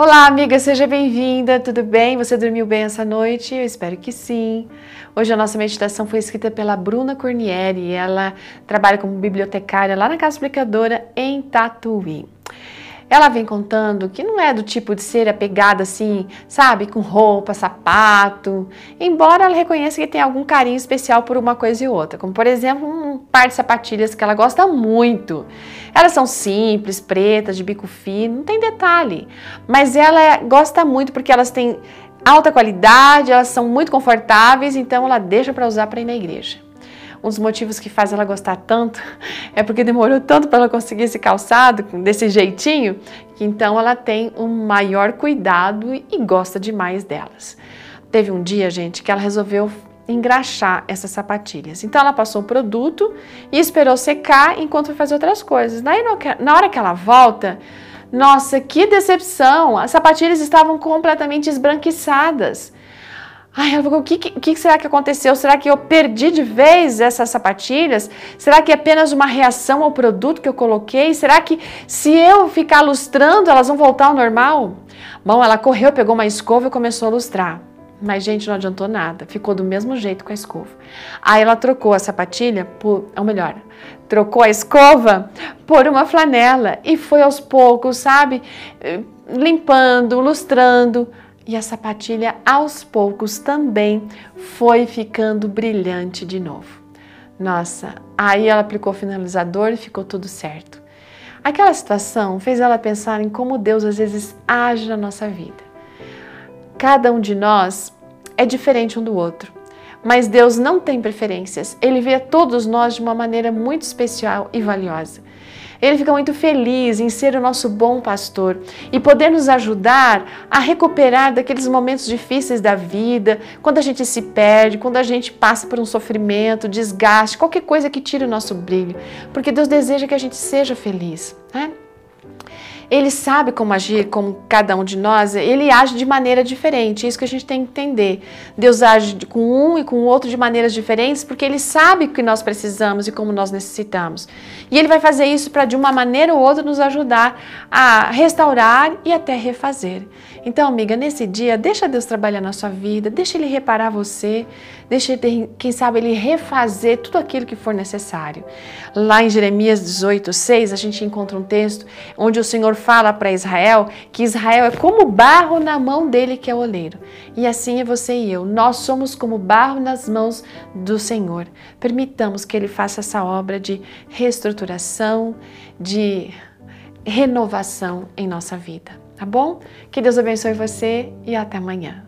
Olá, amiga, seja bem-vinda. Tudo bem? Você dormiu bem essa noite? Eu espero que sim. Hoje a nossa meditação foi escrita pela Bruna Cornieri. Ela trabalha como bibliotecária lá na Casa Explicadora em Tatuí. Ela vem contando que não é do tipo de ser apegada assim, sabe, com roupa, sapato, embora ela reconheça que tem algum carinho especial por uma coisa e outra, como por exemplo um par de sapatilhas que ela gosta muito. Elas são simples, pretas, de bico fino, não tem detalhe, mas ela gosta muito porque elas têm alta qualidade, elas são muito confortáveis, então ela deixa para usar para ir na igreja um dos motivos que faz ela gostar tanto é porque demorou tanto para ela conseguir esse calçado desse jeitinho, que então ela tem um maior cuidado e gosta demais delas. Teve um dia, gente, que ela resolveu engraxar essas sapatilhas. Então ela passou o produto e esperou secar enquanto foi fazer outras coisas. Daí na hora que ela volta, nossa, que decepção! As sapatilhas estavam completamente esbranquiçadas. Ai, ela falou, o que, que, será que aconteceu? Será que eu perdi de vez essas sapatilhas? Será que é apenas uma reação ao produto que eu coloquei? Será que se eu ficar lustrando, elas vão voltar ao normal? Bom, ela correu, pegou uma escova e começou a lustrar. Mas, gente, não adiantou nada. Ficou do mesmo jeito com a escova. Aí ela trocou a sapatilha por. Ou melhor, trocou a escova por uma flanela. E foi aos poucos, sabe? Limpando, lustrando e a sapatilha aos poucos também foi ficando brilhante de novo. Nossa, aí ela aplicou o finalizador e ficou tudo certo. Aquela situação fez ela pensar em como Deus às vezes age na nossa vida. Cada um de nós é diferente um do outro, mas Deus não tem preferências. Ele vê todos nós de uma maneira muito especial e valiosa. Ele fica muito feliz em ser o nosso bom pastor e poder nos ajudar a recuperar daqueles momentos difíceis da vida, quando a gente se perde, quando a gente passa por um sofrimento, desgaste, qualquer coisa que tire o nosso brilho, porque Deus deseja que a gente seja feliz. Né? Ele sabe como agir com cada um de nós, ele age de maneira diferente. É isso que a gente tem que entender. Deus age com um e com o outro de maneiras diferentes porque ele sabe o que nós precisamos e como nós necessitamos. E ele vai fazer isso para de uma maneira ou outra nos ajudar a restaurar e até refazer. Então, amiga, nesse dia, deixa Deus trabalhar na sua vida, deixa ele reparar você, deixa ele, quem sabe, ele refazer tudo aquilo que for necessário. Lá em Jeremias 18, 6, a gente encontra um texto onde o Senhor fala para Israel que Israel é como barro na mão dele que é o oleiro. E assim é você e eu. Nós somos como barro nas mãos do Senhor. Permitamos que ele faça essa obra de reestruturação, de renovação em nossa vida, tá bom? Que Deus abençoe você e até amanhã.